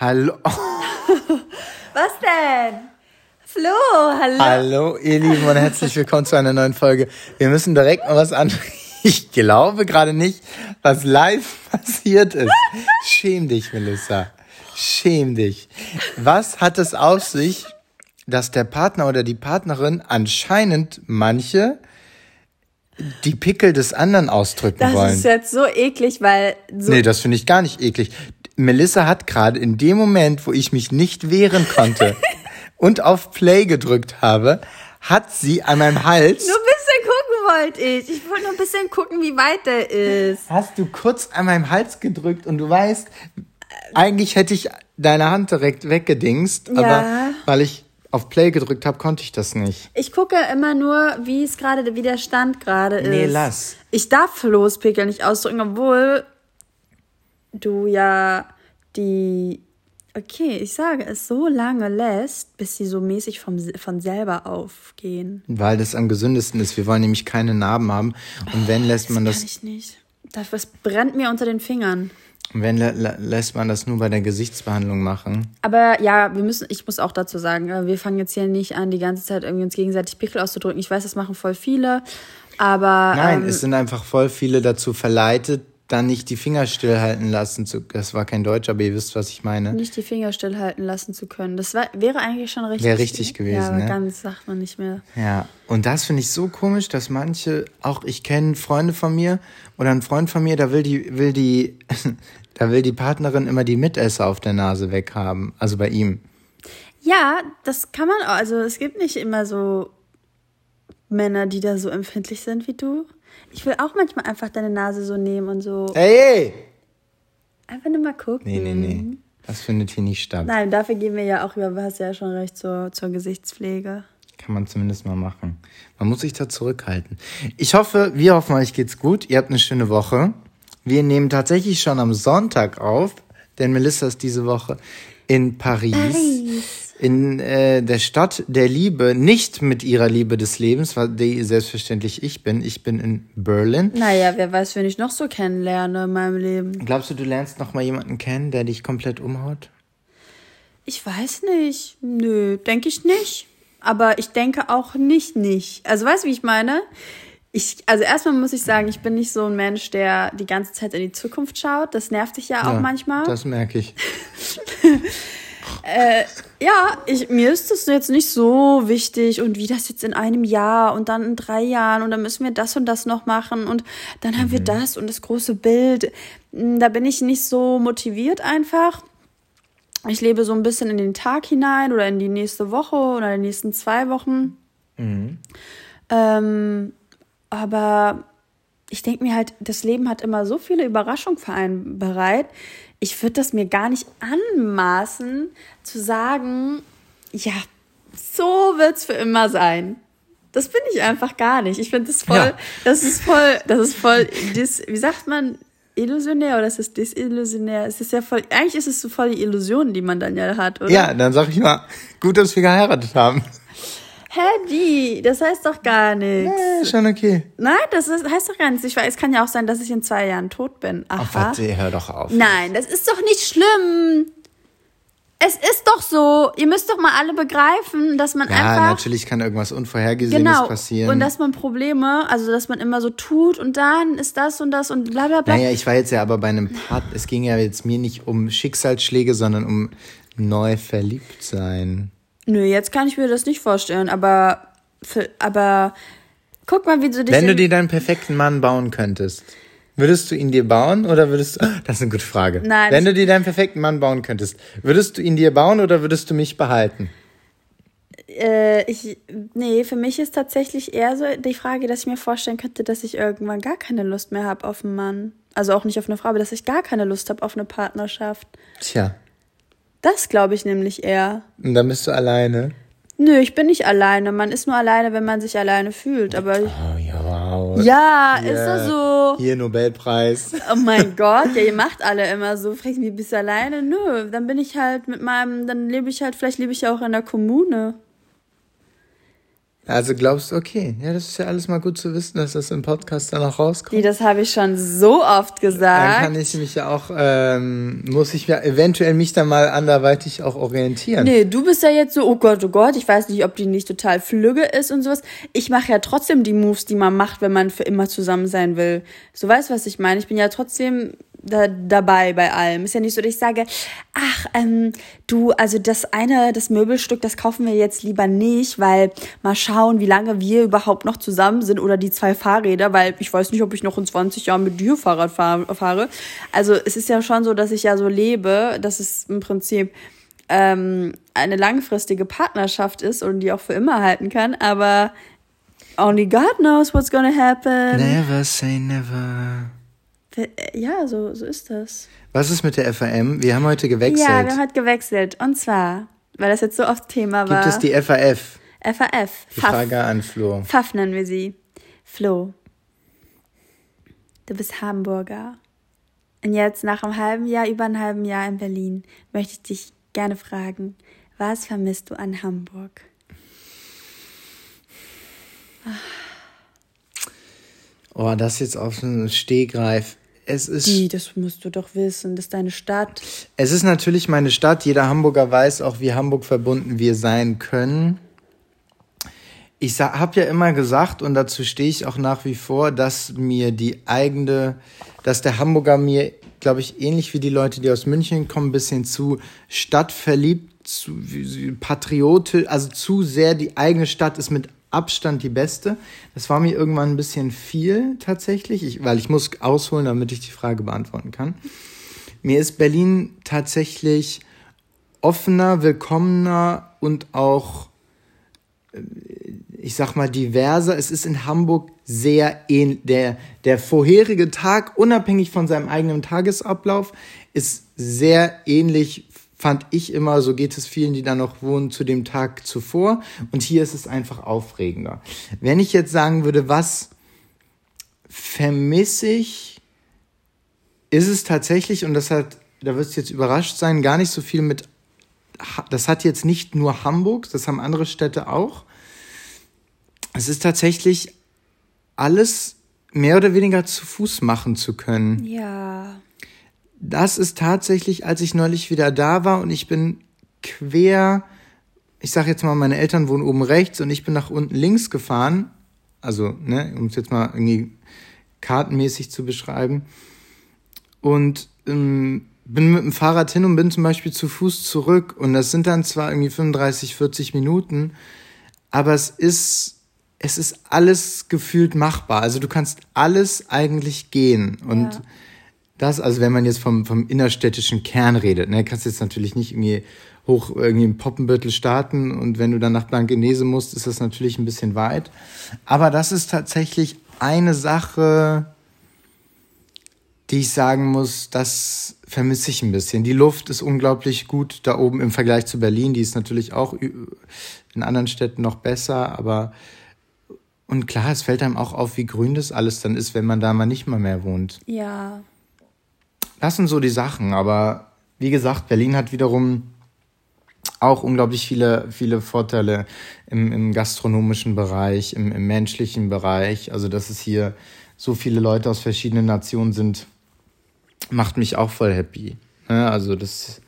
Hallo. Was denn? Flo, hallo. Hallo, ihr Lieben und herzlich willkommen zu einer neuen Folge. Wir müssen direkt mal was an. Ich glaube gerade nicht, was live passiert ist. Schäm dich, Melissa. Schäm dich. Was hat es auf sich, dass der Partner oder die Partnerin anscheinend manche die Pickel des anderen ausdrücken das wollen? ist jetzt so eklig, weil so Nee, das finde ich gar nicht eklig. Melissa hat gerade in dem Moment, wo ich mich nicht wehren konnte und auf Play gedrückt habe, hat sie an meinem Hals. nur ein bisschen gucken wollte ich. Ich wollte nur ein bisschen gucken, wie weit der ist. Hast du kurz an meinem Hals gedrückt und du weißt, eigentlich hätte ich deine Hand direkt weggedingst, Ja. aber weil ich auf Play gedrückt habe, konnte ich das nicht. Ich gucke immer nur, wie es gerade, wie der Stand gerade ist. Nee, lass. Ich darf Flo's Pickel nicht ausdrücken, obwohl du ja die, okay, ich sage es, so lange lässt, bis sie so mäßig vom, von selber aufgehen. Weil das am gesündesten ist. Wir wollen nämlich keine Narben haben. Und wenn lässt man Kann das, ich nicht. Das brennt mir unter den Fingern. wenn lä- lä- lässt man das nur bei der Gesichtsbehandlung machen. Aber ja, wir müssen, ich muss auch dazu sagen, äh, wir fangen jetzt hier nicht an, die ganze Zeit irgendwie uns gegenseitig Pickel auszudrücken. Ich weiß, das machen voll viele, aber Nein, ähm, es sind einfach voll viele dazu verleitet, dann nicht die Finger stillhalten lassen zu. Das war kein Deutsch, aber ihr wisst, was ich meine. nicht die Finger stillhalten lassen zu können. Das war, wäre eigentlich schon richtig. Wäre richtig gewesen, Ja, aber ne? ganz sagt man nicht mehr. Ja, und das finde ich so komisch, dass manche, auch ich kenne Freunde von mir oder ein Freund von mir, da will die, will die, da will die Partnerin immer die Mitesser auf der Nase weghaben. Also bei ihm. Ja, das kann man auch. Also es gibt nicht immer so Männer, die da so empfindlich sind wie du. Ich will auch manchmal einfach deine Nase so nehmen und so. Ey! Einfach nur mal gucken. Nee, nee, nee. Das findet hier nicht statt. Nein, dafür gehen wir ja auch über, du hast ja schon recht, zur, zur Gesichtspflege. Kann man zumindest mal machen. Man muss sich da zurückhalten. Ich hoffe, wir hoffen, euch geht's gut. Ihr habt eine schöne Woche. Wir nehmen tatsächlich schon am Sonntag auf, denn Melissa ist diese Woche in Paris. Paris. In äh, der Stadt der Liebe, nicht mit ihrer Liebe des Lebens, weil die selbstverständlich ich bin. Ich bin in Berlin. Naja, wer weiß, wen ich noch so kennenlerne in meinem Leben. Glaubst du, du lernst noch mal jemanden kennen, der dich komplett umhaut? Ich weiß nicht. Nö, denke ich nicht. Aber ich denke auch nicht nicht. Also weißt du, wie ich meine? Ich, also erstmal muss ich sagen, ich bin nicht so ein Mensch, der die ganze Zeit in die Zukunft schaut. Das nervt dich ja auch Ja, manchmal. Das merke ich. Ja, ich, mir ist das jetzt nicht so wichtig und wie das jetzt in einem Jahr und dann in drei Jahren und dann müssen wir das und das noch machen und dann haben wir das und das große Bild. Mm, Da bin ich nicht so motiviert einfach. Ich lebe so ein bisschen in den Tag hinein oder in die nächste Woche oder die nächsten zwei Wochen. Ähm, aber ich denke mir halt, das Leben hat immer so viele Überraschungen für einen bereit. Ich würde das mir gar nicht anmaßen, zu sagen, ja, so wird's für immer sein. Das bin ich einfach gar nicht. Ich finde das voll, Ja. das ist voll, das ist voll, dis, wie sagt man, illusionär oder ist es desillusionär? Es ist ja voll, eigentlich ist es so voll die Illusion, die man dann ja hat, oder? Ja, dann sag ich mal, gut, dass wir geheiratet haben. Hä, das heißt doch gar nichts. Äh, schon okay. Nein, das ist, heißt doch gar nichts. Ich weiß, es kann ja auch sein, dass ich in zwei Jahren tot bin. Aha. Ach, warte, hör doch auf. Nein, das ist doch nicht schlimm. Es ist doch so. Ihr müsst doch mal alle begreifen, dass man Ja, einfach. natürlich kann irgendwas Unvorhergesehenes Genau. passieren. Und dass man Probleme, also dass man immer so tut und dann ist das und das und bla bla bla. naja, ich war jetzt ja aber bei einem Part, es ging ja jetzt mir nicht um Schicksalsschläge, sondern um neu verliebt sein. Nö, jetzt kann ich mir das nicht vorstellen, aber, für, aber guck mal, wie du dich. Wenn du dir deinen perfekten Mann bauen könntest, würdest du ihn dir bauen oder würdest du, das ist eine gute Frage. Nein, Wenn du dir deinen perfekten Mann bauen könntest, würdest du ihn dir bauen oder würdest du mich behalten? Äh, ich, nee, für mich ist tatsächlich eher so die Frage, dass ich mir vorstellen könnte, dass ich irgendwann gar keine Lust mehr habe auf einen Mann. Also auch nicht auf eine Frau, aber dass ich gar keine Lust habe auf eine Partnerschaft. Tja, Das glaube ich nämlich eher. und dann bist du alleine. Nö, ich bin nicht alleine. Man ist nur alleine, wenn man sich alleine fühlt. Aber Oh ja, wow. ja, ist Ja. das so? Hier Nobelpreis. Oh mein Gott, ja, ihr macht alle immer so. Fragt mich, bist du alleine? Nö, dann bin ich halt mit meinem, dann lebe ich halt, vielleicht lebe ich ja auch in der Kommune. Also glaubst du, okay, ja, das ist ja alles mal gut zu wissen, dass das im Podcast dann auch rauskommt. Die, das habe ich schon so oft Dann gesagt. kann ich mich ja auch, ähm, muss ich mir eventuell mich dann mal anderweitig auch orientieren. Nee, du bist ja jetzt so, oh Gott, oh Gott, ich weiß nicht, ob die nicht total flügge ist und sowas. Ich mache ja trotzdem die Moves, die man macht, wenn man für immer zusammen sein will. So weißt was ich meine? Ich bin ja trotzdem da, dabei bei allem. Ist ja nicht so, dass ich sage, ach, ähm, du, also das eine, das Möbelstück, das kaufen wir jetzt lieber nicht, weil mal schauen, wie lange wir überhaupt noch zusammen sind oder die zwei Fahrräder, weil ich weiß nicht, ob ich noch in 20 Jahren mit dir Fahrrad fahr fahre. Also es ist ja schon so, dass ich ja so lebe, dass es im Prinzip ähm, eine langfristige Partnerschaft ist und die auch für immer halten kann, aber only God knows what's gonna happen. Never say never. Ja, so, so ist das. Was ist mit der FAM? Wir haben heute gewechselt. Ja, wir haben heute gewechselt. Und zwar, weil das jetzt so oft Thema war. Gibt es die FAF? FAF. Die Pfaff. Frage an Flo. Pfaff nennen wir sie. Flo. Du bist Hamburger. Und jetzt nach einem halben Jahr, über einem halben Jahr in Berlin, möchte ich dich gerne fragen, was vermisst du an Hamburg? Oh, das jetzt auf einen Stehgreif. Es ist, Die, das musst du doch wissen, das ist deine Stadt. es ist natürlich meine Stadt. Jeder Hamburger weiß auch, wie Hamburg verbunden wir sein können. Ich habe ja immer gesagt, und dazu stehe ich auch nach wie vor, dass mir die eigene, dass der Hamburger mir, glaube ich, ähnlich wie die Leute, die aus München kommen, ein bisschen zu stadtverliebt, zu patriotisch, also zu sehr die eigene Stadt ist mit Abstand die beste. Das war mir irgendwann ein bisschen viel tatsächlich, ich, weil ich muss ausholen, damit ich die Frage beantworten kann. Mir ist Berlin tatsächlich offener, willkommener und auch ich sag mal, diverser. Es ist in Hamburg sehr ähnlich. Der, der vorherige Tag, unabhängig von seinem eigenen Tagesablauf, ist sehr ähnlich, fand ich immer, so geht es vielen, die da noch wohnen, zu dem Tag zuvor. Und hier ist es einfach aufregender. Wenn ich jetzt sagen würde, was vermisse ich, ist es tatsächlich, und das hat, da wirst du jetzt überrascht sein, gar nicht so viel mit das hat jetzt nicht nur Hamburg, das haben andere Städte auch. Es ist tatsächlich alles mehr oder weniger zu Fuß machen zu können. Ja. Das ist tatsächlich, als ich neulich wieder da war und ich bin quer, ich sag jetzt mal, meine Eltern wohnen oben rechts und ich bin nach unten links gefahren. Also, ne, um es jetzt mal irgendwie kartenmäßig zu beschreiben. Und ähm, bin mit dem Fahrrad hin und bin zum Beispiel zu Fuß zurück. Und das sind dann zwar irgendwie 35, 40 Minuten, aber es ist, es ist alles gefühlt machbar. Also du kannst alles eigentlich gehen. Und Ja. Das, also wenn man jetzt vom, vom innerstädtischen Kern redet, ne, kannst jetzt natürlich nicht irgendwie hoch irgendwie im Poppenbüttel starten und wenn du dann nach Blankenese musst, ist das natürlich ein bisschen weit. Aber das ist tatsächlich eine Sache, die ich sagen muss, das vermisse ich ein bisschen. Die Luft ist unglaublich gut da oben im Vergleich zu Berlin. Die ist natürlich auch in anderen Städten noch besser, aber und klar, es fällt einem auch auf, wie grün das alles dann ist, wenn man da mal nicht mal mehr wohnt. Ja. Das sind so die Sachen, aber wie gesagt, Berlin hat wiederum auch unglaublich viele, viele Vorteile im, im gastronomischen Bereich, im, im menschlichen Bereich. Also, dass es hier so viele Leute aus verschiedenen Nationen sind, macht mich auch voll happy. Ne? Also, das,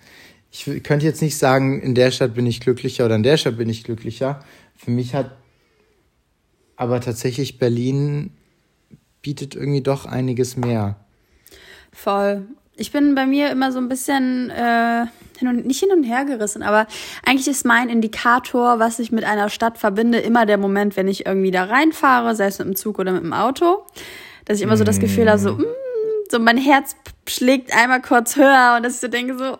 ich könnte jetzt nicht sagen, in der Stadt bin ich glücklicher oder in der Stadt bin ich glücklicher. Für mich hat aber tatsächlich Berlin bietet irgendwie doch einiges mehr. Voll. Ich bin bei mir immer so ein bisschen äh, hin und, nicht hin und her gerissen, aber eigentlich ist mein Indikator, was ich mit einer Stadt verbinde, immer der Moment, wenn ich irgendwie da reinfahre, sei es mit dem Zug oder mit dem Auto, dass ich immer so das Gefühl habe, so, mm, so mein Herz schlägt einmal kurz höher und dass ich so denke, so,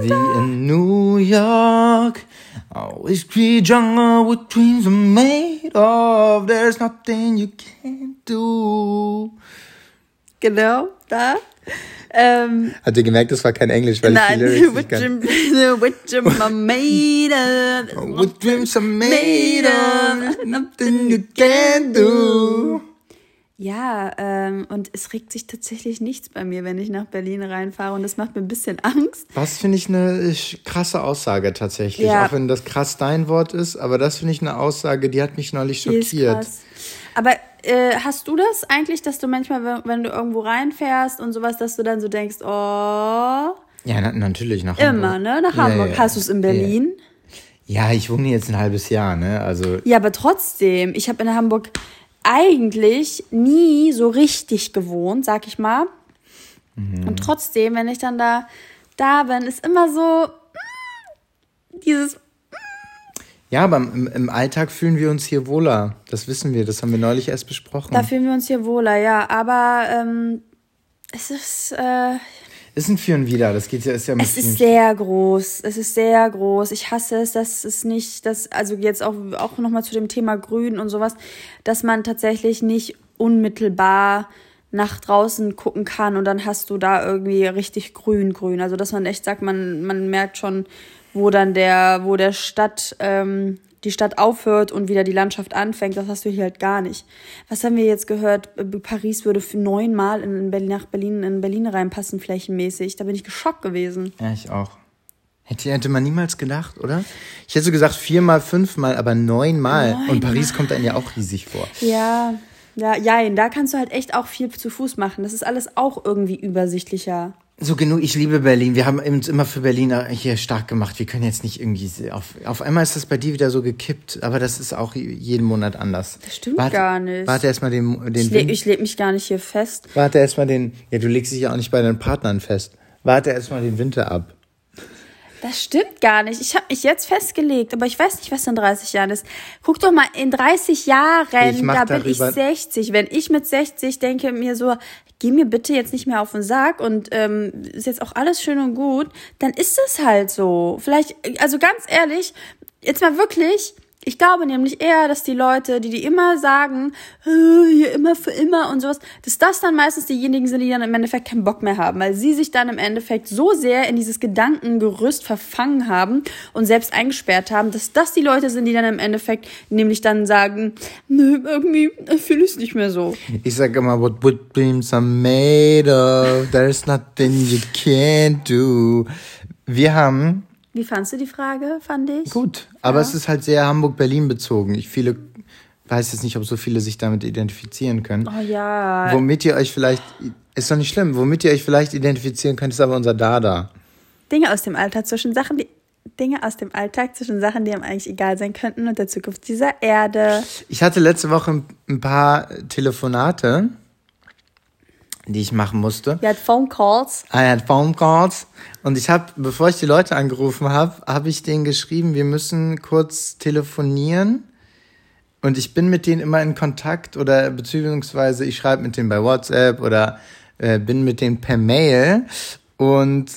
Wie in New York, always be jungle what dreams are made of. There's nothing you can't do. Genau, da. Ähm, Habt ihr gemerkt, das war kein Englisch, weil nein, ich die Lyrics with nicht kann. Jim, with Jim Mameda. What dreams are made of, nothing you can't do. Ja, ähm, und es regt sich tatsächlich nichts bei mir, wenn ich nach Berlin reinfahre und das macht mir ein bisschen Angst. Was finde ich eine krasse Aussage tatsächlich, Ja. auch wenn das krass dein Wort ist, aber das finde ich eine Aussage, die hat mich neulich schockiert. krass. Aber äh, hast du das eigentlich, dass du manchmal, wenn, du irgendwo reinfährst und sowas, dass du dann so denkst, oh, Ja, na, natürlich nach immer, Hamburg. ne? Nach Ja, Hamburg. ja, Hast du es in Berlin? Ja, ich wohne jetzt ein halbes Jahr, ne? Also Ja, aber trotzdem, ich habe in Hamburg eigentlich nie so richtig gewohnt, sag ich mal. Mhm. Und trotzdem, wenn ich dann da da bin, ist immer so mm, dieses ja, aber im, im Alltag fühlen wir uns hier wohler. Das wissen wir, das haben wir neulich erst besprochen. Da fühlen wir uns hier wohler, ja. Aber ähm, es ist, äh, ist ein Für und Wider, das geht ja, ist ja es ist sehr groß. Es ist sehr groß. Ich hasse es, dass es nicht, dass, also jetzt auch, auch nochmal zu dem Thema Grün und sowas, dass man tatsächlich nicht unmittelbar nach draußen gucken kann und dann hast du da irgendwie richtig grün, grün. Also dass man echt sagt, man, man merkt schon, wo dann der, wo der Stadt, ähm, die Stadt aufhört und wieder die Landschaft anfängt, das hast du hier halt gar nicht. Was haben wir jetzt gehört? Äh, Paris würde für neunmal in Berlin, nach Berlin, in Berlin reinpassen, flächenmäßig. Da bin ich geschockt gewesen. Ja, ich auch. Hätte, hätte man niemals gedacht, oder? Ich hätte so gesagt viermal, fünfmal, aber neunmal. Und Paris kommt einem ja auch riesig vor. Ja, ja, jein, da kannst du halt echt auch viel zu Fuß machen. Das ist alles auch irgendwie übersichtlicher. So genug, ich liebe Berlin. Wir haben uns immer für Berlin hier stark gemacht. Wir können jetzt nicht irgendwie, auf, auf einmal ist das bei dir wieder so gekippt, aber das ist auch jeden Monat anders. Das stimmt gar nicht. Warte erstmal den, den Ich, le Wind- ich lebe mich gar nicht hier fest. Warte erstmal den, ja, du legst dich ja auch nicht bei deinen Partnern fest. Warte erstmal den Winter ab. Das stimmt gar nicht. Ich habe mich jetzt festgelegt, aber ich weiß nicht, was in 30 Jahren ist. Guck doch mal, in 30 Jahren, da bin ich darüber- 60. Wenn ich mit 60 denke mir so, geh mir bitte jetzt nicht mehr auf den Sack und ähm, ist jetzt auch alles schön und gut, dann ist es halt so. Vielleicht, also ganz ehrlich, jetzt mal wirklich, ich glaube nämlich eher, dass die Leute, die die immer sagen, "Äh, hier immer für immer und sowas, dass das dann meistens diejenigen sind, die dann im Endeffekt keinen Bock mehr haben, weil sie sich dann im Endeffekt so sehr in dieses Gedankengerüst verfangen haben und selbst eingesperrt haben, dass das die Leute sind, die dann im Endeffekt nämlich dann sagen, nö, irgendwie fühle ich es nicht mehr so. Ich sag immer, what wood beams are made of, there's nothing you can't do. Wir haben, Wie fandst du die Frage, fand ich? gut, aber es ist halt sehr Hamburg-Berlin bezogen. Ich viele, weiß jetzt nicht, ob so viele sich damit identifizieren können. Oh ja. Womit ihr euch vielleicht, ist doch nicht schlimm, womit ihr euch vielleicht identifizieren könnt, ist aber unser Dada. Dinge aus dem Alltag zwischen Sachen, die Dinge aus dem Alltag zwischen Sachen, die einem eigentlich egal sein könnten und der Zukunft dieser Erde. Ich hatte letzte Woche ein paar Telefonate, die ich machen musste. Wir hat Phone Calls. I had phone calls und ich habe, bevor ich die Leute angerufen habe, habe ich denen geschrieben, wir müssen kurz telefonieren und ich bin mit denen immer in Kontakt oder beziehungsweise ich schreibe mit denen bei WhatsApp oder äh, bin mit denen per Mail und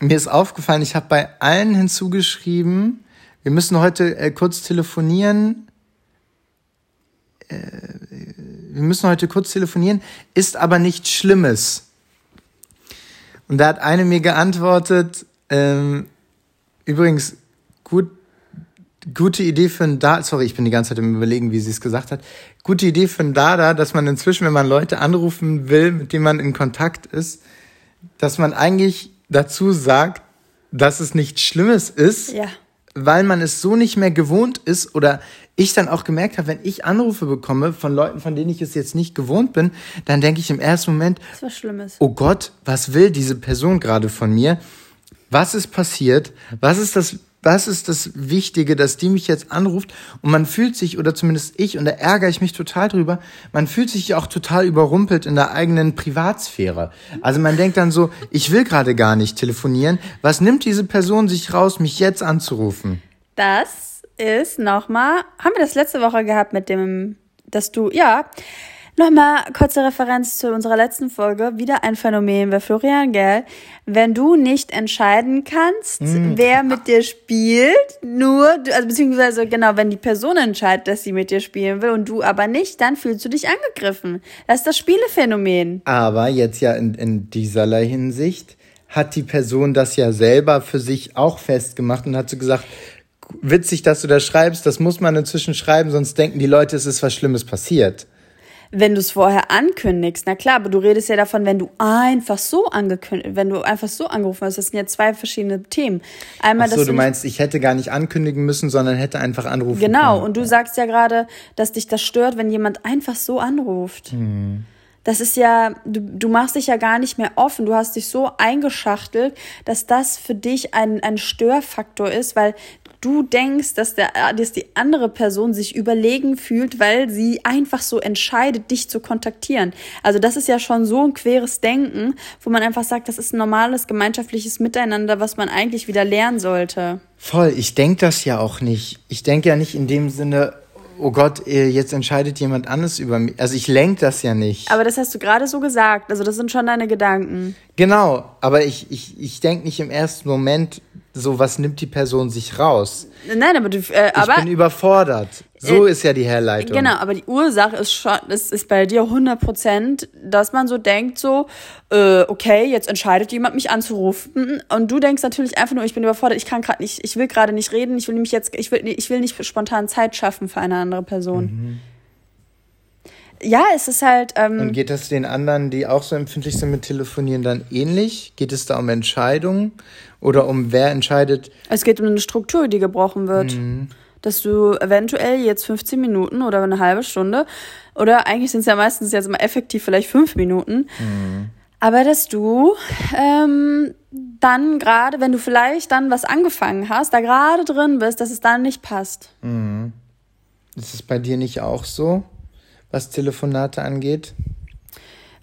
mir ist aufgefallen, ich habe bei allen hinzugeschrieben, wir müssen heute äh, kurz telefonieren. Äh, wir müssen heute kurz telefonieren, ist aber nichts Schlimmes. Und da hat eine mir geantwortet, ähm, übrigens, gut, gute Idee für ein Dada, sorry, ich bin die ganze Zeit im Überlegen, wie sie es gesagt hat, gute Idee für ein Dada, dass man inzwischen, wenn man Leute anrufen will, mit denen man in Kontakt ist, dass man eigentlich dazu sagt, dass es nichts Schlimmes ist, Ja. weil man es so nicht mehr gewohnt ist oder ich dann auch gemerkt habe, wenn ich Anrufe bekomme von Leuten, von denen ich es jetzt nicht gewohnt bin, dann denke ich im ersten Moment, oh Gott, was will diese Person gerade von mir? Was ist passiert? Was ist das, was ist das Wichtige, dass die mich jetzt anruft? Und man fühlt sich, oder zumindest ich, und da ärgere ich mich total drüber, man fühlt sich auch total überrumpelt in der eigenen Privatsphäre. Also man denkt dann so, ich will gerade gar nicht telefonieren. Was nimmt diese Person sich raus, mich jetzt anzurufen? Das ist nochmal, haben wir das letzte Woche gehabt mit dem, dass du, ja, nochmal kurze Referenz zu unserer letzten Folge, wieder ein Phänomen bei Florian Gell. Wenn du nicht entscheiden kannst, wer mit dir spielt, nur, du- also beziehungsweise genau, wenn die Person entscheidet, dass sie mit dir spielen will und du aber nicht, dann fühlst du dich angegriffen. Das ist das Spielephänomen. Aber jetzt ja in, in dieserlei Hinsicht hat die Person das ja selber für sich auch festgemacht und hat so gesagt, witzig, dass du das schreibst, das muss man inzwischen schreiben, sonst denken die Leute, es ist was Schlimmes passiert. wenn du es vorher ankündigst, na klar, aber du redest ja davon, wenn du einfach so angekündigt, wenn du einfach so angerufen hast, das sind ja zwei verschiedene Themen. Einmal, Ach so, du meinst, ich hätte gar nicht ankündigen müssen, sondern hätte einfach anrufen Genau, können. und du sagst ja gerade, dass dich das stört, wenn jemand einfach so anruft. Hm. Das ist ja, du, du machst dich ja gar nicht mehr offen. Du hast dich so eingeschachtelt, dass das für dich ein, ein Störfaktor ist, weil du denkst, dass, der, dass die andere Person sich überlegen fühlt, weil sie einfach so entscheidet, dich zu kontaktieren. Also das ist ja schon so ein queres Denken, wo man einfach sagt, das ist ein normales gemeinschaftliches Miteinander, was man eigentlich wieder lernen sollte. Voll, ich denke das ja auch nicht. Ich denke ja nicht in dem Sinne, oh Gott, äh, jetzt entscheidet jemand anderes über mich. Also ich lenke das ja nicht. Aber das hast du gerade so gesagt. Also das sind schon deine Gedanken. Genau, aber ich, ich, ich denke nicht im ersten Moment, so was nimmt die Person sich raus. Nein, aber du, äh, aber, ich bin überfordert. So äh, ist ja die Herleitung. Genau, aber die Ursache ist schon, ist, ist bei dir 100 Prozent, dass man so denkt, so, äh, okay, jetzt entscheidet jemand mich anzurufen und du denkst natürlich einfach nur, ich bin überfordert, ich kann gerade nicht, ich will gerade nicht reden, ich will nämlich jetzt, ich will, ich will nicht spontan Zeit schaffen für eine andere Person. Mhm. Ja, es ist halt. Ähm, und geht das den anderen, die auch so empfindlich sind mit Telefonieren, dann ähnlich? Geht es da um Entscheidungen oder um wer entscheidet? Es geht um eine Struktur, die gebrochen wird. Mhm. Dass du eventuell jetzt 15 Minuten oder eine halbe Stunde oder eigentlich sind es ja meistens jetzt mal effektiv vielleicht fünf Minuten. Mhm. Aber dass du ähm, dann gerade, wenn du vielleicht dann was angefangen hast, da gerade drin bist, dass es dann nicht passt. Mhm. Ist es bei dir nicht auch so, was Telefonate angeht?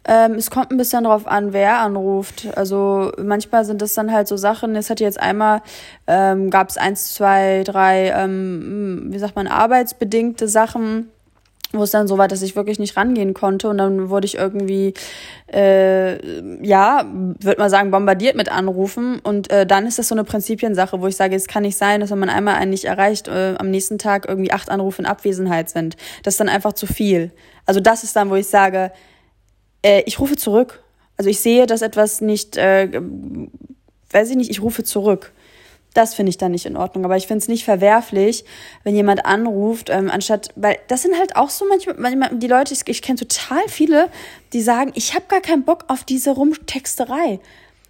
Ähm, es kommt ein bisschen darauf an, wer anruft. Also manchmal sind das dann halt so Sachen. Es hatte jetzt einmal, ähm, gab es eins, zwei, drei, ähm, wie sagt man, arbeitsbedingte Sachen wo es dann so war, dass ich wirklich nicht rangehen konnte und dann wurde ich irgendwie, äh, ja, würde mal sagen, bombardiert mit Anrufen und äh, dann ist das so eine Prinzipiensache, wo ich sage, es kann nicht sein, dass wenn man einmal einen nicht erreicht, äh, am nächsten Tag irgendwie acht Anrufe in Abwesenheit sind. Das ist dann einfach zu viel. Also das ist dann, wo ich sage, äh, ich rufe zurück. Also ich sehe, dass etwas nicht, äh, weiß ich nicht, ich rufe zurück. Das finde ich dann nicht in Ordnung. Aber ich finde es nicht verwerflich, wenn jemand anruft, ähm, anstatt, weil das sind halt auch so manchmal, manchmal die Leute, ich, ich kenne total viele, die sagen, ich habe gar keinen Bock auf diese Rumtexterei.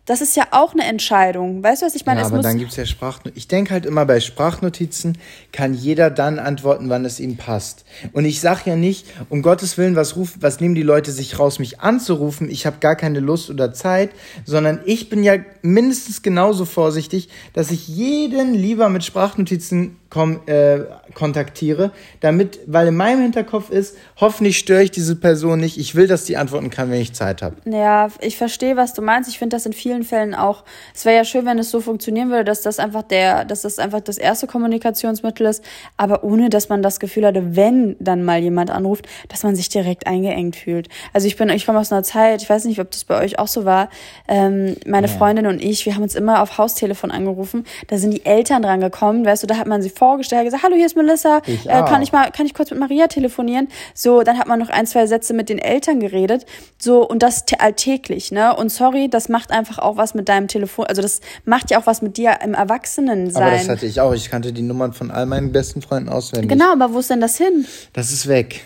Das ist ja auch eine Entscheidung. Weißt du, was ich meine? Ja, aber dann gibt es ja Sprachnotizen. Ich denke halt immer, bei Sprachnotizen kann jeder dann antworten, wann es ihm passt. Und ich sage ja nicht, um Gottes Willen, was, ruf, was nehmen die Leute sich raus, mich anzurufen? Ich habe gar keine Lust oder Zeit, sondern ich bin ja mindestens genauso vorsichtig, dass ich jeden lieber mit Sprachnotizen komm, äh, kontaktiere, damit, weil in meinem Hinterkopf ist, hoffentlich störe ich diese Person nicht. Ich will, dass die antworten kann, wenn ich Zeit habe. Ja, ich verstehe, was du meinst. Ich finde das in vielen Fällen auch. Es wäre ja schön, wenn es so funktionieren würde, dass das einfach der, dass das einfach das erste Kommunikationsmittel ist, aber ohne, dass man das Gefühl hatte, wenn dann mal jemand anruft, dass man sich direkt eingeengt fühlt. Also ich bin, ich komme aus einer Zeit, ich weiß nicht, ob das bei euch auch so war. Ähm, meine ja. Freundin und ich, wir haben uns immer auf Haustelefon angerufen. Da sind die Eltern dran gekommen, weißt du, da hat man sie vorgestellt, gesagt, hallo, hier ist Melissa, ich äh, kann ich mal, kann ich kurz mit Maria telefonieren? So, dann hat man noch ein, zwei Sätze mit den Eltern geredet, so und das alltäglich, ne? Und sorry, das macht einfach auch was mit deinem Telefon, also das macht ja auch was mit dir im Erwachsenensein. Aber das hatte ich auch. Ich kannte die Nummern von all meinen besten Freunden auswendig. Genau, aber wo ist denn das hin? Das ist weg.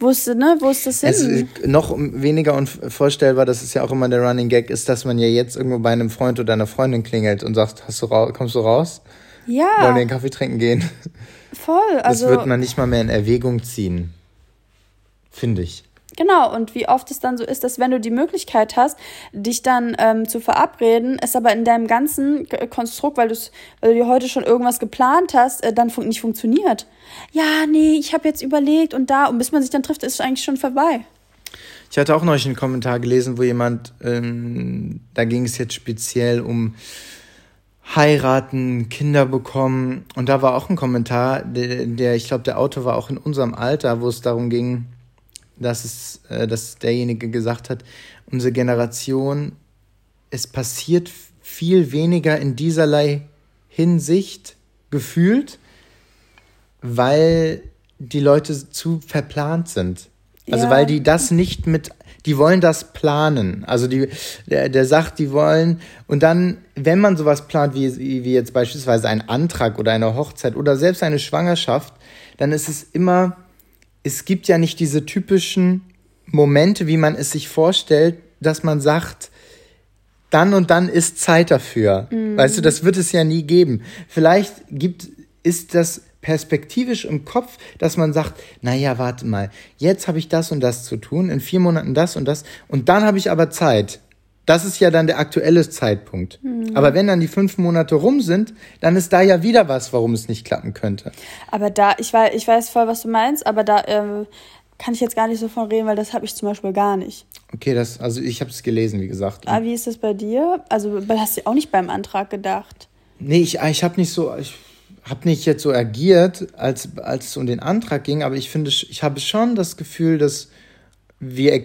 Wo ist, ne, wo ist das hin? Es noch weniger unvorstellbar, das ist ja auch immer der Running Gag, ist, dass man ja jetzt irgendwo bei einem Freund oder einer Freundin klingelt und sagt, hast du kommst du raus? Ja. Wollen wir einen Kaffee trinken gehen? Voll. Also, das wird man nicht mal mehr in Erwägung ziehen. Finde ich. Genau, und wie oft es dann so ist, dass wenn du die Möglichkeit hast, dich dann ähm, zu verabreden, es aber in deinem ganzen Konstrukt, weil, weil du dir heute schon irgendwas geplant hast, äh, dann fun nicht funktioniert. Ja, nee, ich habe jetzt überlegt und da, und bis man sich dann trifft, ist es eigentlich schon vorbei. Ich hatte auch neulich einen Kommentar gelesen, wo jemand, ähm, da ging es jetzt speziell um heiraten, Kinder bekommen. Und da war auch ein Kommentar, der, der ich glaube, der Autor war auch in unserem Alter, wo es darum ging, dass es, äh, dass derjenige gesagt hat, unsere Generation, es passiert viel weniger in dieserlei Hinsicht gefühlt, weil die Leute zu verplant sind. Also ja. weil die das nicht mit die wollen das planen. Also die, der, der sagt, die wollen, und dann, wenn man sowas plant, wie, wie jetzt beispielsweise ein Antrag oder eine Hochzeit oder selbst eine Schwangerschaft, dann ist es immer, es gibt ja nicht diese typischen Momente, wie man es sich vorstellt, dass man sagt, dann und dann ist Zeit dafür. Mhm. Weißt du, das wird es ja nie geben. Vielleicht gibt, ist das perspektivisch im Kopf, dass man sagt, naja, warte mal, jetzt habe ich das und das zu tun, in vier Monaten das und das und dann habe ich aber Zeit. Das ist ja dann der aktuelle Zeitpunkt. Mhm. Aber wenn dann die fünf Monate rum sind, dann ist da ja wieder was, warum es nicht klappen könnte. Aber da, ich weiß, ich weiß voll, was du meinst, aber da ähm, kann ich jetzt gar nicht so von reden, weil das habe ich zum Beispiel gar nicht. Okay, das, also ich habe es gelesen, wie gesagt. Ah, wie ist das bei dir? Also hast du auch nicht beim Antrag gedacht? Nee, ich, ich habe nicht so, ich habe nicht jetzt so agiert, als, als es um den Antrag ging, aber ich finde, ich habe schon das Gefühl, dass wir,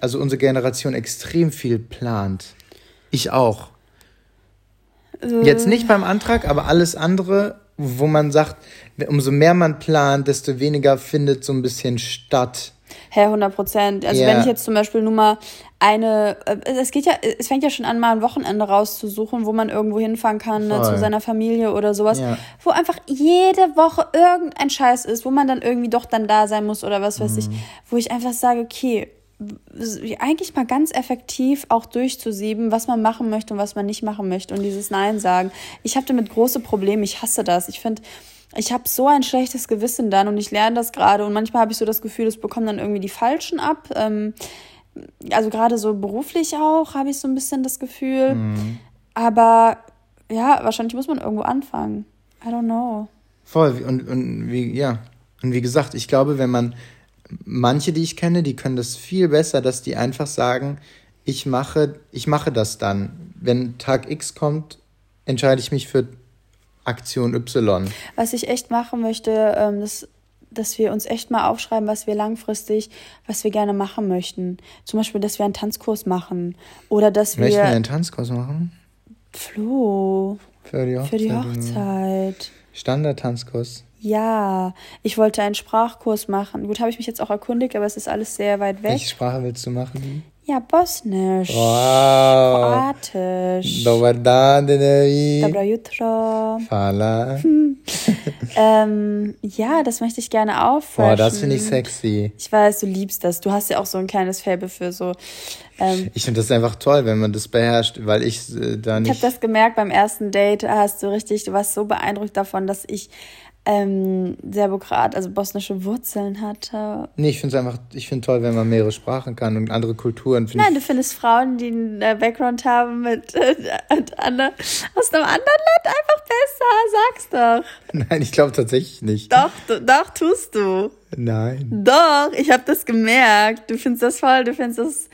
also unsere Generation extrem viel plant. Ich auch. Äh. Jetzt nicht beim Antrag, aber alles andere, wo man sagt, umso mehr man plant, desto weniger findet so ein bisschen statt. Hä, 100 Prozent. Also yeah. wenn ich jetzt zum Beispiel nur mal eine, äh, es geht ja, es fängt ja schon an, mal ein Wochenende rauszusuchen, wo man irgendwo hinfahren kann, ne, zu seiner Familie oder sowas, ja. wo einfach jede Woche irgendein Scheiß ist, wo man dann irgendwie doch dann da sein muss oder was weiß mhm. ich, wo ich einfach sage, okay, eigentlich mal ganz effektiv auch durchzusieben, was man machen möchte und was man nicht machen möchte und dieses Nein sagen. Ich habe damit große Probleme, ich hasse das. Ich finde, ich habe so ein schlechtes Gewissen dann und ich lerne das gerade und manchmal habe ich so das Gefühl, es bekommen dann irgendwie die Falschen ab. Ähm, also gerade so beruflich auch habe ich so ein bisschen das Gefühl. Mhm. Aber ja, wahrscheinlich muss man irgendwo anfangen. I don't know. Voll und, und wie ja und wie gesagt, ich glaube, wenn man manche, die ich kenne, die können das viel besser, dass die einfach sagen, ich mache, ich mache das dann. Wenn Tag X kommt, entscheide ich mich für Aktion Y. Was ich echt machen möchte, ähm, das, dass wir uns echt mal aufschreiben, was wir langfristig, was wir gerne machen möchten. Zum Beispiel, dass wir einen Tanzkurs machen. Oder dass wir. Möchten wir einen Tanzkurs machen? Flo. Für die Hochzeit. Für die Hochzeit. Standard-Tanzkurs. Ja, ich wollte einen Sprachkurs machen. Gut, habe ich mich jetzt auch erkundigt, aber es ist alles sehr weit weg. Welche Sprache willst du machen? Ja, Bosnisch. Wow. Kroatisch. Dobar dan, Dobro jutro. Fala. ähm, ja, das möchte ich gerne auffrischen. Boah, das finde ich sexy. Ich weiß, du liebst das. Du hast ja auch so ein kleines Faible für so. Ähm, ich finde das einfach toll, wenn man das beherrscht, weil ich äh, da nicht. Ich habe das gemerkt beim ersten Date. Hast du richtig, du warst so beeindruckt davon, dass ich ähm, Serbokrat, also bosnische Wurzeln hatte. Nee, ich finde es einfach, ich finde toll, wenn man mehrere Sprachen kann und andere Kulturen. Nein, du findest Frauen, die einen äh, Background haben mit, äh, andere, aus einem anderen Land einfach besser, sag's doch. Nein, ich glaube tatsächlich nicht. Doch, du, doch, tust du. Nein. Doch, ich habe das gemerkt. Du findest das voll, du findest das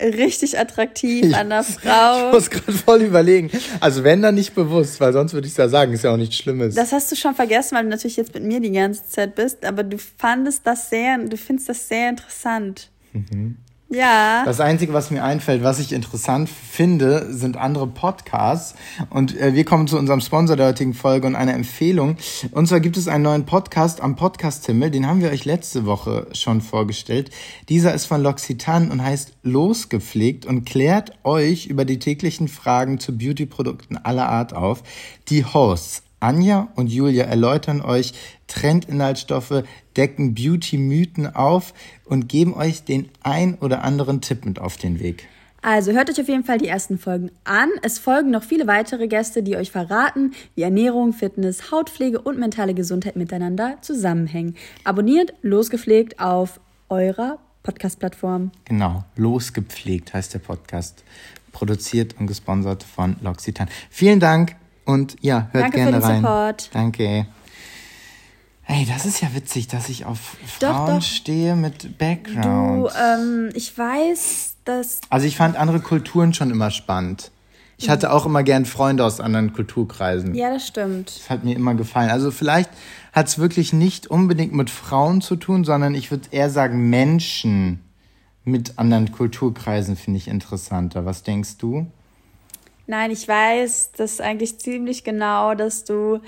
richtig attraktiv an der Frau. Ich muss gerade voll überlegen. Also wenn dann nicht bewusst, weil sonst würde ich es ja sagen, ist ja auch nichts Schlimmes. Das hast du schon vergessen, weil du natürlich jetzt mit mir die ganze Zeit bist, aber du fandest das sehr, du findest das sehr interessant. Mhm. Ja. Das Einzige, was mir einfällt, was ich interessant finde, sind andere Podcasts. Und äh, wir kommen zu unserem Sponsor der heutigen Folge und einer Empfehlung. Und zwar gibt es einen neuen Podcast am Podcast-Himmel. Den haben wir euch letzte Woche schon vorgestellt. Dieser ist von L'Occitane und heißt Losgepflegt und klärt euch über die täglichen Fragen zu Beauty-Produkten aller Art auf. Die Hosts Anja und Julia erläutern euch Trendinhaltsstoffe, decken Beauty-Mythen auf und geben euch den ein oder anderen Tipp mit auf den Weg. Also hört euch auf jeden Fall die ersten Folgen an. Es folgen noch viele weitere Gäste, die euch verraten, wie Ernährung, Fitness, Hautpflege und mentale Gesundheit miteinander zusammenhängen. Abonniert losgepflegt auf eurer Podcast-Plattform. Genau, losgepflegt heißt der Podcast. Produziert und gesponsert von L'Occitane. Vielen Dank und ja, hört Danke gerne für den rein. Support. Danke. Hey, das ist ja witzig, dass ich auf Frauen doch, doch. stehe mit Background. Du, ähm, ich weiß, dass. Also ich fand andere Kulturen schon immer spannend. Ich hatte auch immer gern Freunde aus anderen Kulturkreisen. Ja, das stimmt. Das hat mir immer gefallen. Also vielleicht hat es wirklich nicht unbedingt mit Frauen zu tun, sondern ich würde eher sagen Menschen mit anderen Kulturkreisen finde ich interessanter. Was denkst du? Nein, ich weiß das eigentlich ziemlich genau, dass du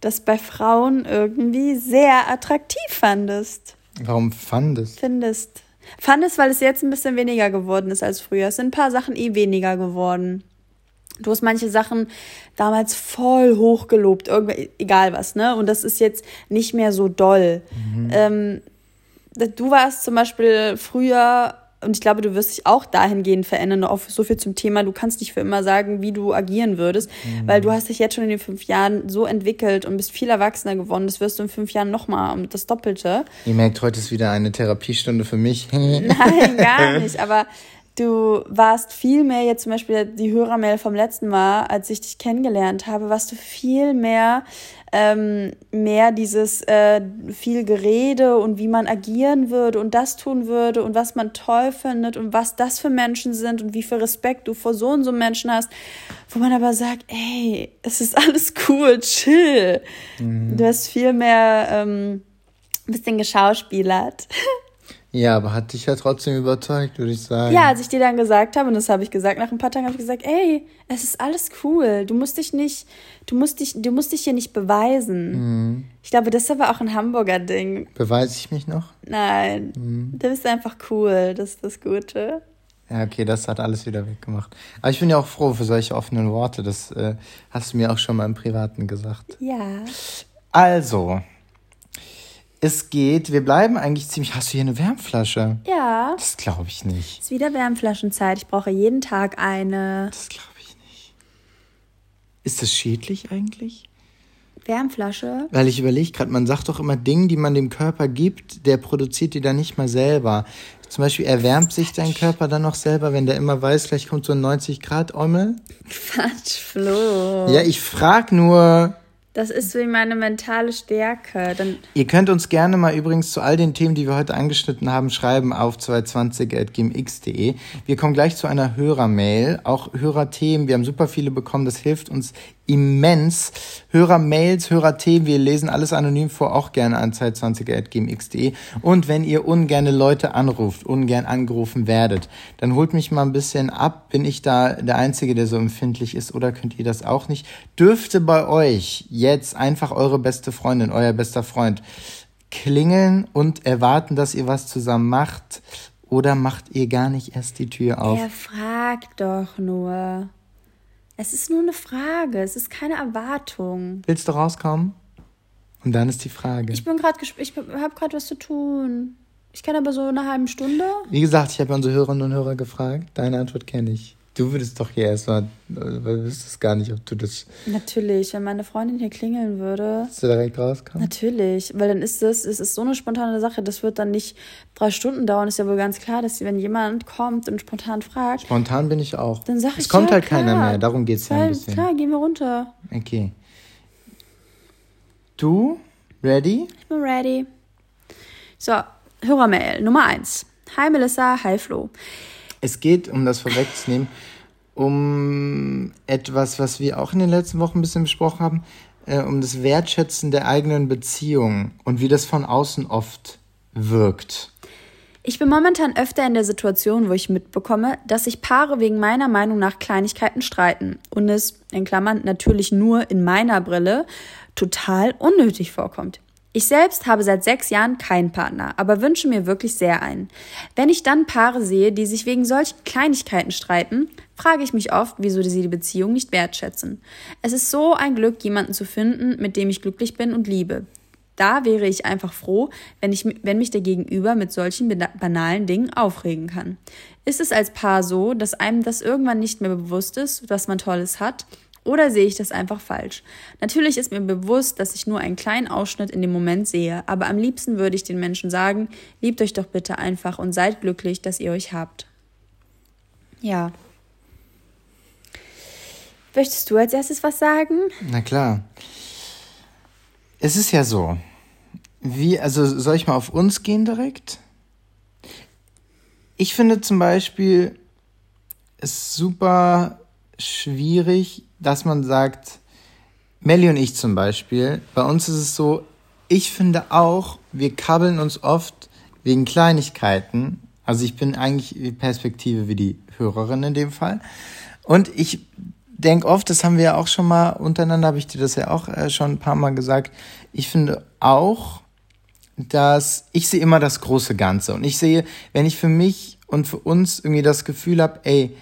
das bei Frauen irgendwie sehr attraktiv fandest. Warum fandest? Findest. Fandest, weil es jetzt ein bisschen weniger geworden ist als früher. Es sind ein paar Sachen eh weniger geworden. Du hast manche Sachen damals voll hochgelobt, egal was, ne? Und das ist jetzt nicht mehr so doll. Mhm. Ähm, du warst zum Beispiel früher und ich glaube, du wirst dich auch dahingehend verändern, auch so viel zum Thema, du kannst nicht für immer sagen, wie du agieren würdest, mhm. weil du hast dich jetzt schon in den fünf Jahren so entwickelt und bist viel erwachsener geworden, das wirst du in fünf Jahren nochmal um das Doppelte. Ihr merkt, heute ist wieder eine Therapiestunde für mich. Nein, gar nicht, aber du warst viel mehr, jetzt zum Beispiel die Hörermail vom letzten Mal, als ich dich kennengelernt habe, warst du viel mehr, ähm, mehr dieses äh, viel Gerede und wie man agieren würde und das tun würde und was man toll findet und was das für Menschen sind und wie viel Respekt du vor so und so Menschen hast, wo man aber sagt, ey, es ist alles cool, chill. Mhm. Du hast viel mehr ähm, bisschen geschauspielert. Ja, aber hat dich ja trotzdem überzeugt, würde ich sagen. Ja, als ich dir dann gesagt habe, und das habe ich gesagt, nach ein paar Tagen habe ich gesagt, ey, es ist alles cool. Du musst dich nicht, du musst dich, du musst dich hier nicht beweisen. Mhm. Ich glaube, das ist aber auch ein Hamburger Ding. Beweise ich mich noch? Nein. Mhm. Du bist einfach cool, das ist das Gute. Ja, okay, das hat alles wieder weggemacht. Aber ich bin ja auch froh für solche offenen Worte. Das äh, hast du mir auch schon mal im Privaten gesagt. Ja. Also, es geht, wir bleiben eigentlich ziemlich. Hast du hier eine Wärmflasche? Ja. Das glaube ich nicht. Es ist wieder Wärmflaschenzeit. Ich brauche jeden Tag eine. Das glaube ich nicht. Ist das schädlich eigentlich? Wärmflasche? Weil ich überlege gerade, man sagt doch immer, Dinge, die man dem Körper gibt, der produziert die dann nicht mal selber. Zum Beispiel erwärmt sich dein Körper dann noch selber, wenn der immer weiß, gleich kommt so ein 90 Grad Ommel? Quatsch, Flo. Ja, ich frag nur. Das ist wie meine mentale Stärke. Dann Ihr könnt uns gerne mal übrigens zu all den Themen, die wir heute angeschnitten haben, schreiben auf 220.gmx.de. Wir kommen gleich zu einer Hörermail, auch Hörerthemen. Wir haben super viele bekommen. Das hilft uns immens. Hörermails, Hörerthemen, wir lesen alles anonym vor, auch gerne an zeit20.gmx.de. Und wenn ihr ungerne Leute anruft, ungern angerufen werdet, dann holt mich mal ein bisschen ab. Bin ich da der Einzige, der so empfindlich ist oder könnt ihr das auch nicht? Dürfte bei euch jetzt einfach eure beste Freundin, euer bester Freund klingeln und erwarten, dass ihr was zusammen macht? Oder macht ihr gar nicht erst die Tür auf? Er fragt doch nur. Es ist nur eine Frage, es ist keine Erwartung. Willst du rauskommen? Und dann ist die Frage. Ich bin gerade, ich habe gerade was zu tun. Ich kann aber so eine halbe Stunde. Wie gesagt, ich habe ja unsere Hörerinnen und Hörer gefragt. Deine Antwort kenne ich. Du würdest doch hier erstmal, weil wüsstest gar nicht, ob du das. Natürlich, wenn meine Freundin hier klingeln würde. Dass du direkt rauskommen? Natürlich, weil dann ist das, es ist so eine spontane Sache, das wird dann nicht drei Stunden dauern. Ist ja wohl ganz klar, dass wenn jemand kommt und spontan fragt. Spontan bin ich auch. Dann sag ich Es kommt ja, halt klar. keiner mehr, darum geht's ja ein bisschen. Klar, gehen wir runter. Okay. Du, ready? Ich bin ready. So, Hörermail Nummer eins. Hi Melissa, hi Flo. Es geht, um das vorwegzunehmen, um etwas, was wir auch in den letzten Wochen ein bisschen besprochen haben, äh, um das Wertschätzen der eigenen Beziehung und wie das von außen oft wirkt. Ich bin momentan öfter in der Situation, wo ich mitbekomme, dass sich Paare wegen meiner Meinung nach Kleinigkeiten streiten und es, in Klammern, natürlich nur in meiner Brille, total unnötig vorkommt. Ich selbst habe seit sechs Jahren keinen Partner, aber wünsche mir wirklich sehr einen. Wenn ich dann Paare sehe, die sich wegen solchen Kleinigkeiten streiten, frage ich mich oft, wieso sie die Beziehung nicht wertschätzen. Es ist so ein Glück, jemanden zu finden, mit dem ich glücklich bin und liebe. Da wäre ich einfach froh, wenn, ich, wenn mich der Gegenüber mit solchen banalen Dingen aufregen kann. Ist es als Paar so, dass einem das irgendwann nicht mehr bewusst ist, was man Tolles hat? Oder sehe ich das einfach falsch? Natürlich ist mir bewusst, dass ich nur einen kleinen Ausschnitt in dem Moment sehe, aber am liebsten würde ich den Menschen sagen, liebt euch doch bitte einfach und seid glücklich, dass ihr euch habt. Ja. Möchtest du als erstes was sagen? Na klar. Es ist ja so. Wie, also soll ich mal auf uns gehen direkt? Ich finde zum Beispiel es super schwierig, dass man sagt, Melly und ich zum Beispiel, bei uns ist es so, ich finde auch, wir kabbeln uns oft wegen Kleinigkeiten. Also ich bin eigentlich die Perspektive wie die Hörerin in dem Fall. Und ich denke oft, das haben wir ja auch schon mal untereinander, habe ich dir das ja auch äh, schon ein paar Mal gesagt. Ich finde auch, dass ich sehe immer das große Ganze. Und ich sehe, wenn ich für mich und für uns irgendwie das Gefühl habe, ey,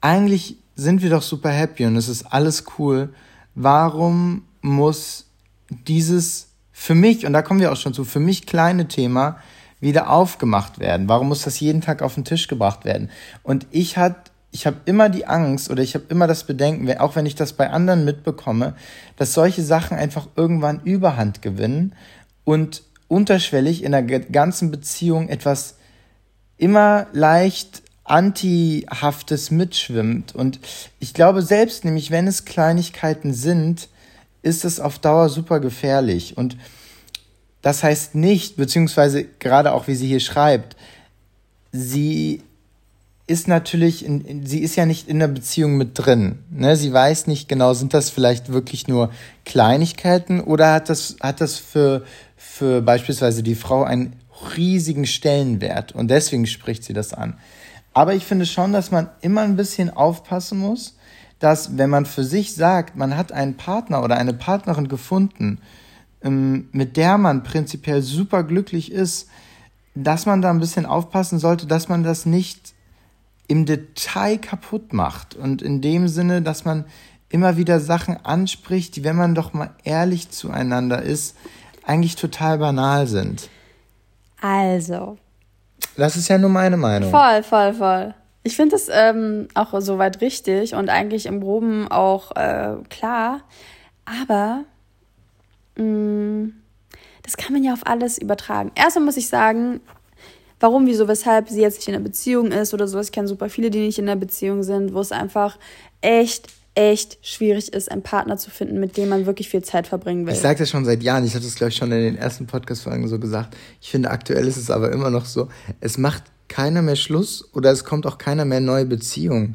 eigentlich sind wir doch super happy und es ist alles cool. Warum muss dieses für mich, und da kommen wir auch schon zu, für mich kleine Thema wieder aufgemacht werden? Warum muss das jeden Tag auf den Tisch gebracht werden? Und ich hat, ich habe immer die Angst oder ich habe immer das Bedenken, auch wenn ich das bei anderen mitbekomme, dass solche Sachen einfach irgendwann Überhand gewinnen und unterschwellig in der ganzen Beziehung etwas immer leicht Antihaftes mitschwimmt. Und ich glaube, selbst nämlich, wenn es Kleinigkeiten sind, ist es auf Dauer super gefährlich. Und das heißt nicht, beziehungsweise gerade auch wie sie hier schreibt, sie ist natürlich, in, sie ist ja nicht in der Beziehung mit drin. Ne? Sie weiß nicht genau, sind das vielleicht wirklich nur Kleinigkeiten oder hat das, hat das für, für beispielsweise die Frau einen riesigen Stellenwert und deswegen spricht sie das an. Aber ich finde schon, dass man immer ein bisschen aufpassen muss, dass wenn man für sich sagt, man hat einen Partner oder eine Partnerin gefunden, ähm, mit der man prinzipiell super glücklich ist, dass man da ein bisschen aufpassen sollte, dass man das nicht im Detail kaputt macht. Und in dem Sinne, dass man immer wieder Sachen anspricht, die, wenn man doch mal ehrlich zueinander ist, eigentlich total banal sind. Also. Das ist ja nur meine Meinung. Voll, voll, voll. Ich finde das ähm, auch soweit richtig und eigentlich im Groben auch äh, klar. Aber mh, mm, das kann man ja auf alles übertragen. Erstmal muss ich sagen, warum, wieso, weshalb sie jetzt nicht in einer Beziehung ist oder sowas. Ich kenne super viele, die nicht in einer Beziehung sind, wo es einfach echt echt schwierig ist, einen Partner zu finden, mit dem man wirklich viel Zeit verbringen will. Ich sage das schon seit Jahren. Ich hatte es, glaube ich, schon in den ersten Podcast-Folgen so gesagt. Ich finde, aktuell ist es aber immer noch so, es macht keiner mehr Schluss oder es kommt auch keiner mehr neue Beziehung.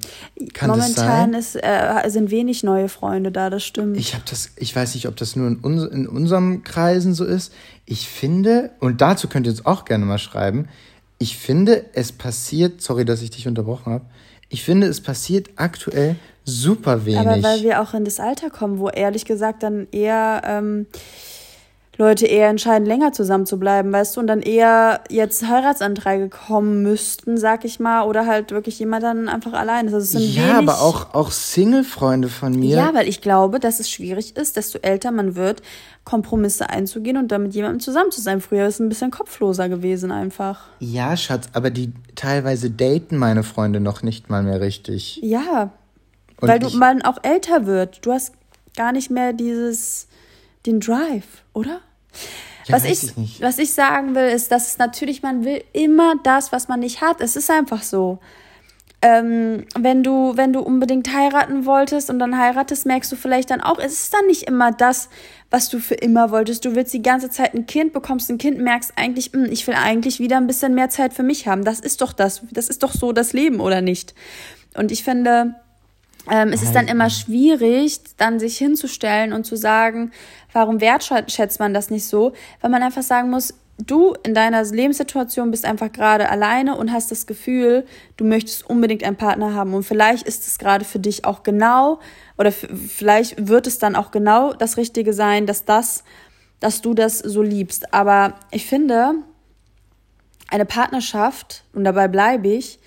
Kann Momentan das? Ist, äh, sind wenig neue Freunde da, das stimmt. Ich habe das, ich weiß nicht, ob das nur in, uns, in unserem Kreisen so ist. Ich finde, und dazu könnt ihr uns auch gerne mal schreiben, ich finde, es passiert, sorry, dass ich dich unterbrochen habe, ich finde, es passiert aktuell super wenig. Aber weil wir auch in das Alter kommen, wo ehrlich gesagt dann eher ähm, Leute eher entscheiden, länger zusammen zu bleiben, weißt du, und dann eher jetzt Heiratsanträge kommen müssten, sag ich mal, oder halt wirklich jemand dann einfach allein ist. Also ja, wenig... aber auch, auch Single-Freunde von mir. Ja, weil ich glaube, dass es schwierig ist, desto älter man wird, Kompromisse einzugehen und dann mit jemandem zusammen zu sein. Früher ist es ein bisschen kopfloser gewesen einfach. Ja, Schatz, aber die teilweise daten meine Freunde noch nicht mal mehr richtig. Ja, und weil du, man auch älter wird. Du hast gar nicht mehr dieses, den Drive, oder? Ja, was, ich, ich was ich sagen will, ist, dass es natürlich, man will immer das, was man nicht hat. Es ist einfach so. Ähm, wenn du, wenn du unbedingt heiraten wolltest und dann heiratest, merkst du vielleicht dann auch, es ist dann nicht immer das, was du für immer wolltest. Du willst die ganze Zeit ein Kind, bekommst ein Kind, merkst eigentlich, mh, hm, ich will eigentlich wieder ein bisschen mehr Zeit für mich haben. Das ist doch das, das ist doch so das Leben, oder nicht? Und ich finde, ähm, es ist dann immer schwierig, dann sich hinzustellen und zu sagen, warum wertschätzt man das nicht so? Weil man einfach sagen muss, du in deiner Lebenssituation bist einfach gerade alleine und hast das Gefühl, du möchtest unbedingt einen Partner haben. Und vielleicht ist es gerade für dich auch genau, oder vielleicht wird es dann auch genau das Richtige sein, dass das, dass du das so liebst. Aber ich finde, eine Partnerschaft, und dabei bleibe ich,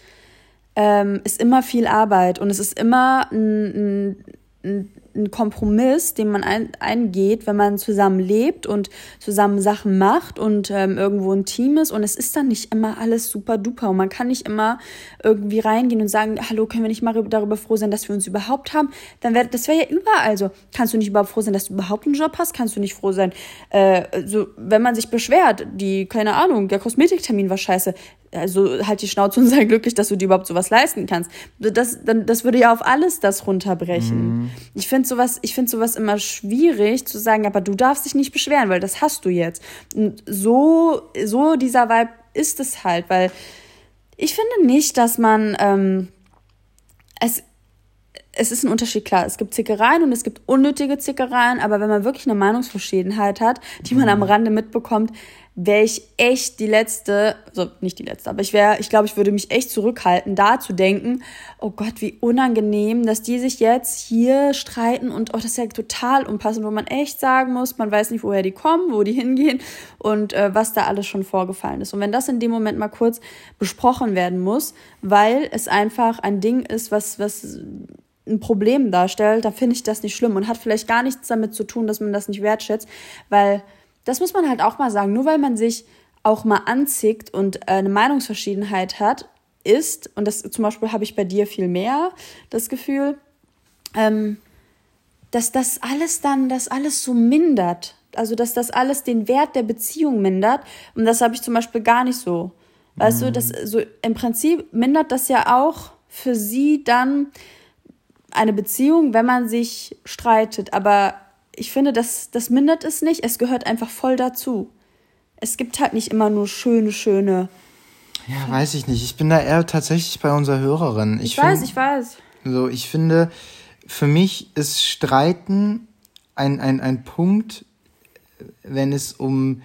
ähm, ist immer viel Arbeit und es ist immer ein, ein, ein Kompromiss, den man ein, eingeht, wenn man zusammen lebt und zusammen Sachen macht und ähm, irgendwo ein Team ist. Und es ist dann nicht immer alles super duper. Und man kann nicht immer irgendwie reingehen und sagen, hallo, können wir nicht mal darüber froh sein, dass wir uns überhaupt haben? Dann wäre das wäre ja überall so. Kannst du nicht überhaupt froh sein, dass du überhaupt einen Job hast? Kannst du nicht froh sein, äh, so, wenn man sich beschwert, die, keine Ahnung, der Kosmetiktermin war scheiße also halt die Schnauze und sei glücklich, dass du dir überhaupt sowas leisten kannst. Das, dann, das würde ja auf alles das runterbrechen. Mhm. Ich finde sowas, ich finde sowas immer schwierig zu sagen, aber du darfst dich nicht beschweren, weil das hast du jetzt. Und so, so dieser Vibe ist es halt, weil ich finde nicht, dass man ähm, es es ist ein Unterschied, klar. Es gibt Zickereien und es gibt unnötige Zickereien, aber wenn man wirklich eine Meinungsverschiedenheit hat, die man am mhm. Rande mitbekommt, wäre ich echt die letzte, also nicht die letzte, aber ich wäre, ich glaube, ich würde mich echt zurückhalten, da zu denken, oh Gott, wie unangenehm, dass die sich jetzt hier streiten und oh, das ist ja total unpassend, wo man echt sagen muss, man weiß nicht, woher die kommen, wo die hingehen und äh, was da alles schon vorgefallen ist. Und wenn das in dem Moment mal kurz besprochen werden muss, weil es einfach ein Ding ist, was, was ein Problem darstellt, da finde ich das nicht schlimm und hat vielleicht gar nichts damit zu tun, dass man das nicht wertschätzt, weil das muss man halt auch mal sagen. Nur weil man sich auch mal anzickt und äh, eine Meinungsverschiedenheit hat, ist, und das zum Beispiel habe ich bei dir viel mehr, das Gefühl, ähm, dass das alles dann, das alles so mindert. Also, dass das alles den Wert der Beziehung mindert. Und das habe ich zum Beispiel gar nicht so. Weißt mhm. du, das so im Prinzip mindert das ja auch für sie dann eine Beziehung, wenn man sich streitet. Aber ich finde, das, das mindert es nicht. Es gehört einfach voll dazu. Es gibt halt nicht immer nur schöne, schöne. Ja, weiß ich nicht. Ich bin da eher tatsächlich bei unserer Hörerin. Ich, ich weiß, find, ich weiß. So, ich finde, für mich ist Streiten ein, ein, ein Punkt, wenn es um,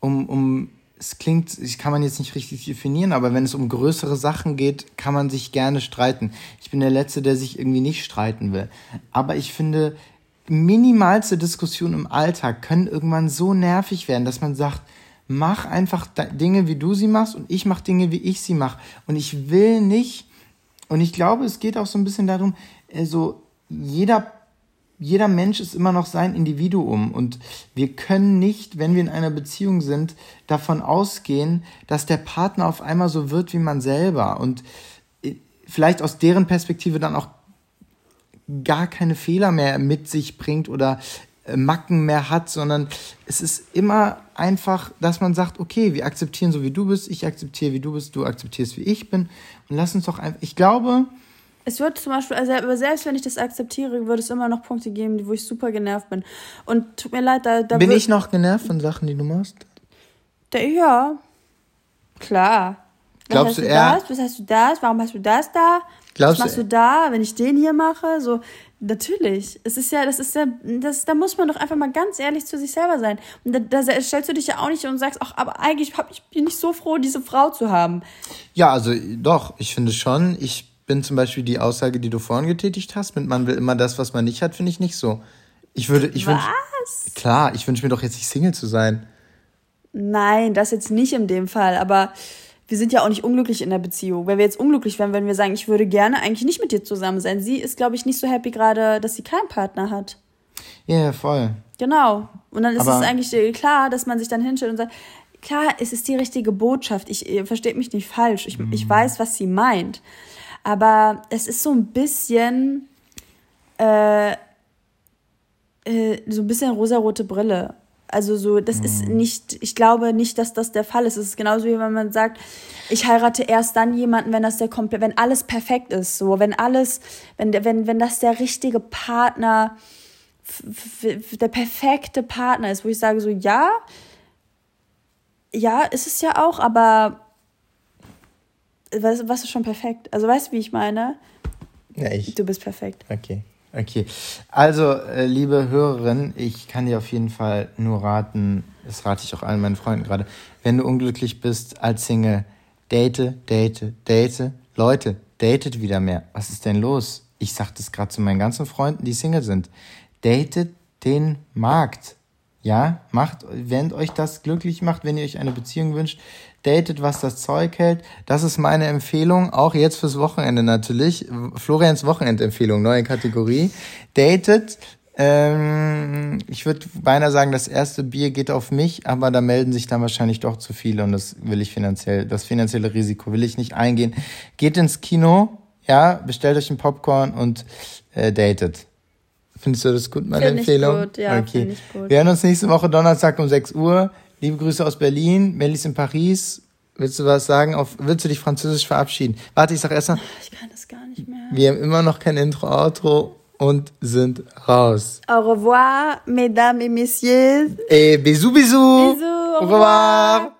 um, um, es klingt, ich kann man jetzt nicht richtig definieren, aber wenn es um größere Sachen geht, kann man sich gerne streiten. Ich bin der Letzte, der sich irgendwie nicht streiten will. Aber ich finde, minimalste Diskussionen im Alltag können irgendwann so nervig werden, dass man sagt, mach einfach Dinge, wie du sie machst und ich mach Dinge, wie ich sie mache. Und ich will nicht, und ich glaube, es geht auch so ein bisschen darum, so also jeder jeder Mensch ist immer noch sein Individuum und wir können nicht, wenn wir in einer Beziehung sind, davon ausgehen, dass der Partner auf einmal so wird wie man selber und äh, vielleicht aus deren Perspektive dann auch gar keine Fehler mehr mit sich bringt oder äh, Macken mehr hat, sondern es ist immer einfach, dass man sagt, okay, wir akzeptieren so wie du bist, ich akzeptiere wie du bist, du akzeptierst wie ich bin und lass uns doch einfach, ich glaube, es wird zum Beispiel, also selbst wenn ich das akzeptiere, wird es immer noch Punkte geben, wo ich super genervt bin. Und tut mir leid, da. da bin ich noch genervt von Sachen, die du machst? Der, ja. Klar. Glaubst du, eher? Das? Was hast du das? Warum hast du das da? Glaubst Was machst du da, wenn ich den hier mache? So, natürlich. Es ist ja, das ist ja, das, da muss man doch einfach mal ganz ehrlich zu sich selber sein. Und da, da stellst du dich ja auch nicht und sagst, ach, aber eigentlich hab ich bin ich so froh, diese Frau zu haben. Ja, also doch, ich finde schon, ich bin zum Beispiel die Aussage, die du vorhin getätigt hast, mit man will immer das, was man nicht hat, finde ich nicht so. Ich würde, ich wünsche. Klar, ich wünsche mir doch jetzt nicht Single zu sein. Nein, das jetzt nicht in dem Fall, aber wir sind ja auch nicht unglücklich in der Beziehung. Wenn wir jetzt unglücklich wären, wenn wir sagen, ich würde gerne eigentlich nicht mit dir zusammen sein. Sie ist, glaube ich, nicht so happy gerade, dass sie keinen Partner hat. Ja, yeah, voll. Genau. Und dann ist aber es eigentlich klar, dass man sich dann hinstellt und sagt, klar, es ist die richtige Botschaft. Ich, versteht mich nicht falsch. Ich, mm. ich weiß, was sie meint. Aber es ist so ein bisschen, äh, äh, so ein bisschen rosarote Brille. Also so, das mhm. ist nicht, ich glaube nicht, dass das der Fall ist. Es ist genauso wie wenn man sagt, ich heirate erst dann jemanden, wenn das der komplett, wenn alles perfekt ist, so, wenn alles, wenn wenn wenn das der richtige Partner, der perfekte Partner ist, wo ich sage so, ja, ja, ist es ja auch, aber was, was ist schon perfekt? Also weißt du, wie ich meine? Ja, ich. Du bist perfekt. Okay. Okay. Also, äh, liebe Hörerin, ich kann dir auf jeden Fall nur raten, das rate ich auch allen meinen Freunden gerade, wenn du unglücklich bist als Single, date, date, date. Leute, datet wieder mehr. Was ist denn los? Ich sag das gerade zu meinen ganzen Freunden, die Single sind. Datet den Markt. Ja, macht, wenn euch das glücklich macht, wenn ihr euch eine Beziehung wünscht, datet, was das Zeug hält. Das ist meine Empfehlung, auch jetzt fürs Wochenende natürlich. Florians Wochenendempfehlung, neue Kategorie. Datet. Ähm, ich würde beinahe sagen, das erste Bier geht auf mich, aber da melden sich dann wahrscheinlich doch zu viele und das will ich finanziell, das finanzielle Risiko will ich nicht eingehen. Geht ins Kino, ja, bestellt euch ein Popcorn und äh, datet. Findest du das gut, meine find Empfehlung? Ich gut, ja, okay. Ich gut. Wir hören uns nächste Woche Donnerstag um 6 Uhr. Liebe Grüße aus Berlin. Melly ist in Paris. Willst du was sagen? Auf, willst du dich französisch verabschieden? Warte, ich sag erst mal. Ich kann das gar nicht mehr. Wir haben immer noch kein Intro-Outro und sind raus. Au revoir, mesdames et messieurs. Et bisous, bisous. Bisous. Au revoir. Au revoir.